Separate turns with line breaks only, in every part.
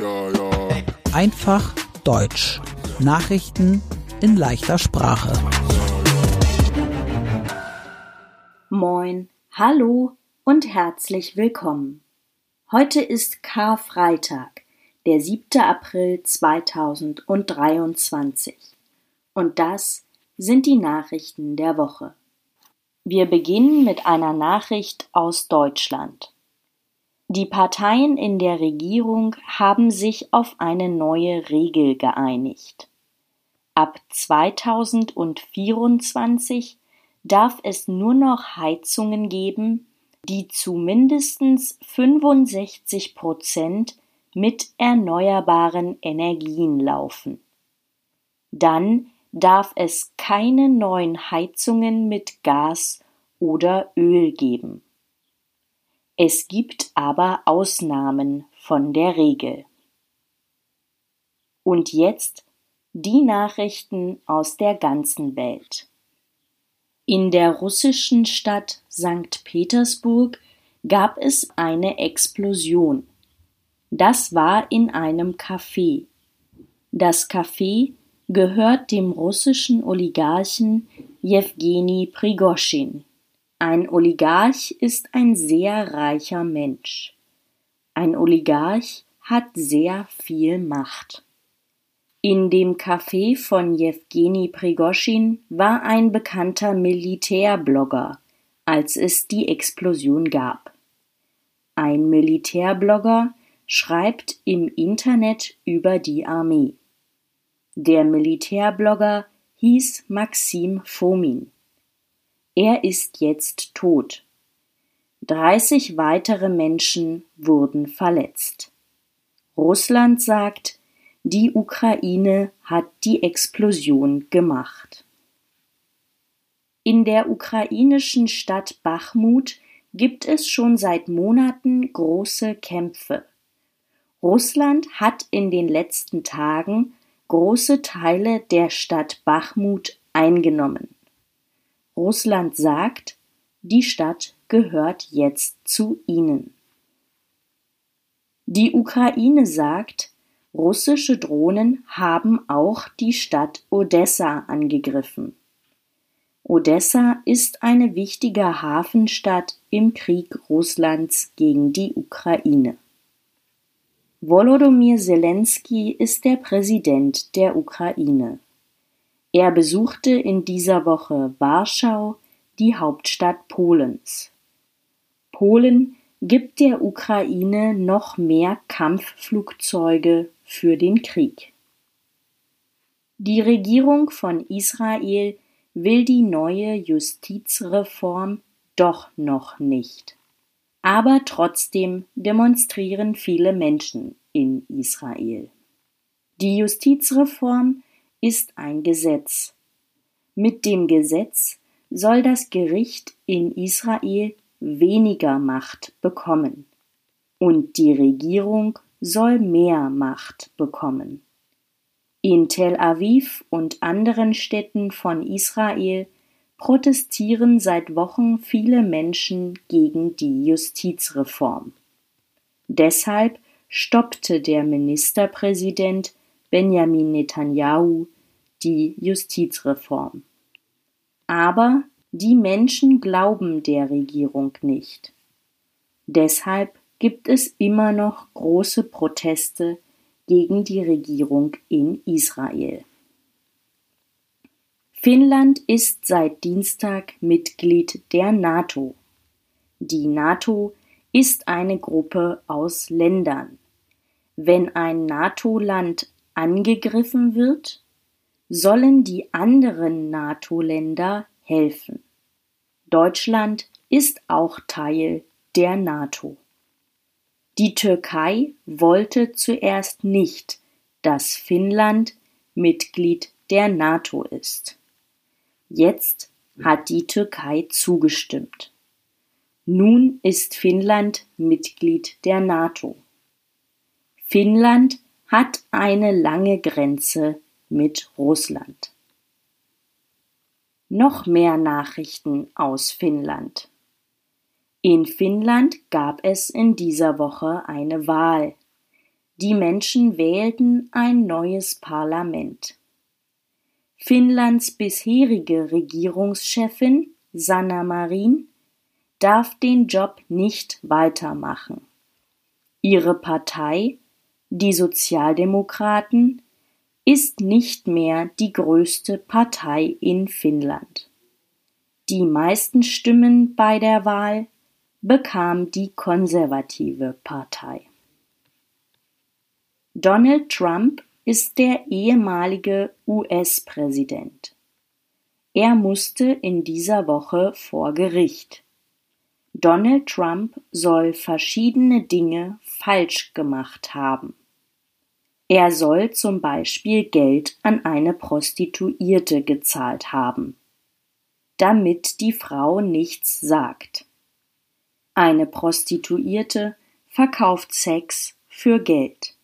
Ja, ja.
Einfach Deutsch. Nachrichten in leichter Sprache.
Moin, hallo und herzlich willkommen. Heute ist Karfreitag, der 7. April 2023. Und das sind die Nachrichten der Woche. Wir beginnen mit einer Nachricht aus Deutschland. Die Parteien in der Regierung haben sich auf eine neue Regel geeinigt. Ab 2024 darf es nur noch Heizungen geben, die zu mindestens 65 Prozent mit erneuerbaren Energien laufen. Dann darf es keine neuen Heizungen mit Gas oder Öl geben. Es gibt aber Ausnahmen von der Regel. Und jetzt die Nachrichten aus der ganzen Welt. In der russischen Stadt St. Petersburg gab es eine Explosion. Das war in einem Café. Das Café gehört dem russischen Oligarchen Jewgeni Prigoschin. Ein Oligarch ist ein sehr reicher Mensch. Ein Oligarch hat sehr viel Macht. In dem Café von Jewgeni Prigoschin war ein bekannter Militärblogger, als es die Explosion gab. Ein Militärblogger schreibt im Internet über die Armee. Der Militärblogger hieß Maxim Fomin. Er ist jetzt tot. 30 weitere Menschen wurden verletzt. Russland sagt, die Ukraine hat die Explosion gemacht. In der ukrainischen Stadt Bachmut gibt es schon seit Monaten große Kämpfe. Russland hat in den letzten Tagen große Teile der Stadt Bachmut eingenommen. Russland sagt, die Stadt gehört jetzt zu ihnen. Die Ukraine sagt, russische Drohnen haben auch die Stadt Odessa angegriffen. Odessa ist eine wichtige Hafenstadt im Krieg Russlands gegen die Ukraine. Volodymyr Zelensky ist der Präsident der Ukraine. Er besuchte in dieser Woche Warschau, die Hauptstadt Polens. Polen gibt der Ukraine noch mehr Kampfflugzeuge für den Krieg. Die Regierung von Israel will die neue Justizreform doch noch nicht aber trotzdem demonstrieren viele Menschen in Israel. Die Justizreform ist ein Gesetz. Mit dem Gesetz soll das Gericht in Israel weniger Macht bekommen und die Regierung soll mehr Macht bekommen. In Tel Aviv und anderen Städten von Israel protestieren seit Wochen viele Menschen gegen die Justizreform. Deshalb stoppte der Ministerpräsident Benjamin Netanyahu die Justizreform. Aber die Menschen glauben der Regierung nicht. Deshalb gibt es immer noch große Proteste gegen die Regierung in Israel. Finnland ist seit Dienstag Mitglied der NATO. Die NATO ist eine Gruppe aus Ländern. Wenn ein NATO-Land angegriffen wird, sollen die anderen NATO-Länder helfen. Deutschland ist auch Teil der NATO. Die Türkei wollte zuerst nicht, dass Finnland Mitglied der NATO ist. Jetzt hat die Türkei zugestimmt. Nun ist Finnland Mitglied der NATO. Finnland hat eine lange Grenze mit Russland. Noch mehr Nachrichten aus Finnland. In Finnland gab es in dieser Woche eine Wahl. Die Menschen wählten ein neues Parlament. Finnlands bisherige Regierungschefin Sanna Marin darf den Job nicht weitermachen. Ihre Partei, die Sozialdemokraten, ist nicht mehr die größte Partei in Finnland. Die meisten Stimmen bei der Wahl bekam die konservative Partei. Donald Trump ist der ehemalige US-Präsident. Er musste in dieser Woche vor Gericht. Donald Trump soll verschiedene Dinge falsch gemacht haben. Er soll zum Beispiel Geld an eine Prostituierte gezahlt haben, damit die Frau nichts sagt. Eine Prostituierte verkauft Sex für Geld.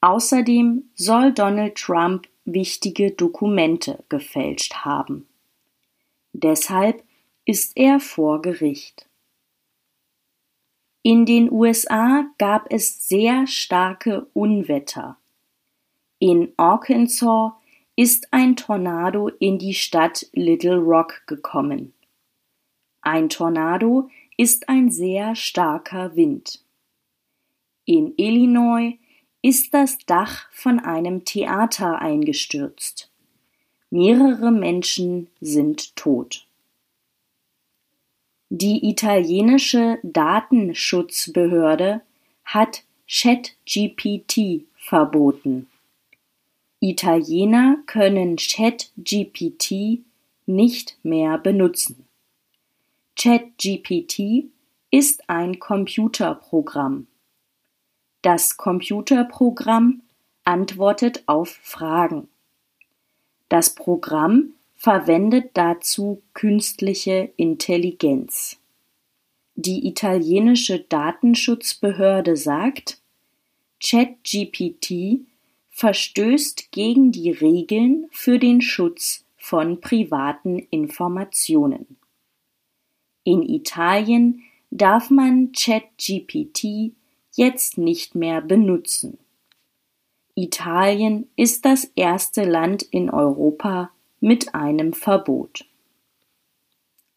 Außerdem soll Donald Trump wichtige Dokumente gefälscht haben. Deshalb ist er vor Gericht. In den USA gab es sehr starke Unwetter. In Arkansas ist ein Tornado in die Stadt Little Rock gekommen. Ein Tornado ist ein sehr starker Wind. In Illinois ist das Dach von einem Theater eingestürzt. Mehrere Menschen sind tot. Die italienische Datenschutzbehörde hat ChatGPT verboten. Italiener können ChatGPT nicht mehr benutzen. ChatGPT ist ein Computerprogramm. Das Computerprogramm antwortet auf Fragen. Das Programm verwendet dazu künstliche Intelligenz. Die italienische Datenschutzbehörde sagt, ChatGPT verstößt gegen die Regeln für den Schutz von privaten Informationen. In Italien darf man ChatGPT jetzt nicht mehr benutzen. Italien ist das erste Land in Europa, mit einem Verbot.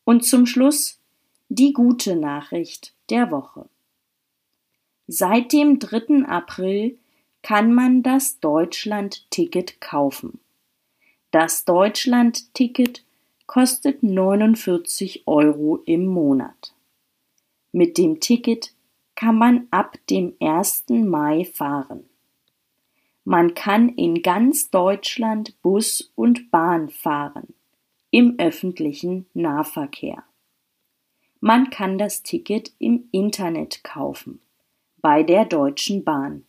Und zum Schluss die gute Nachricht der Woche. Seit dem 3. April kann man das Deutschland-Ticket kaufen. Das Deutschland-Ticket kostet 49 Euro im Monat. Mit dem Ticket kann man ab dem 1. Mai fahren. Man kann in ganz Deutschland Bus und Bahn fahren, im öffentlichen Nahverkehr. Man kann das Ticket im Internet kaufen, bei der Deutschen Bahn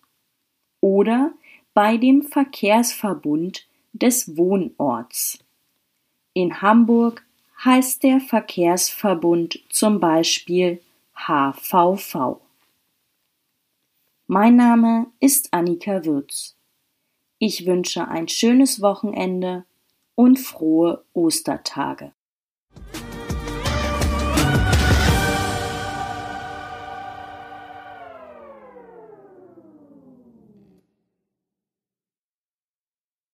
oder bei dem Verkehrsverbund des Wohnorts. In Hamburg heißt der Verkehrsverbund zum Beispiel HVV. Mein Name ist Annika Würz. Ich wünsche ein schönes Wochenende und frohe Ostertage.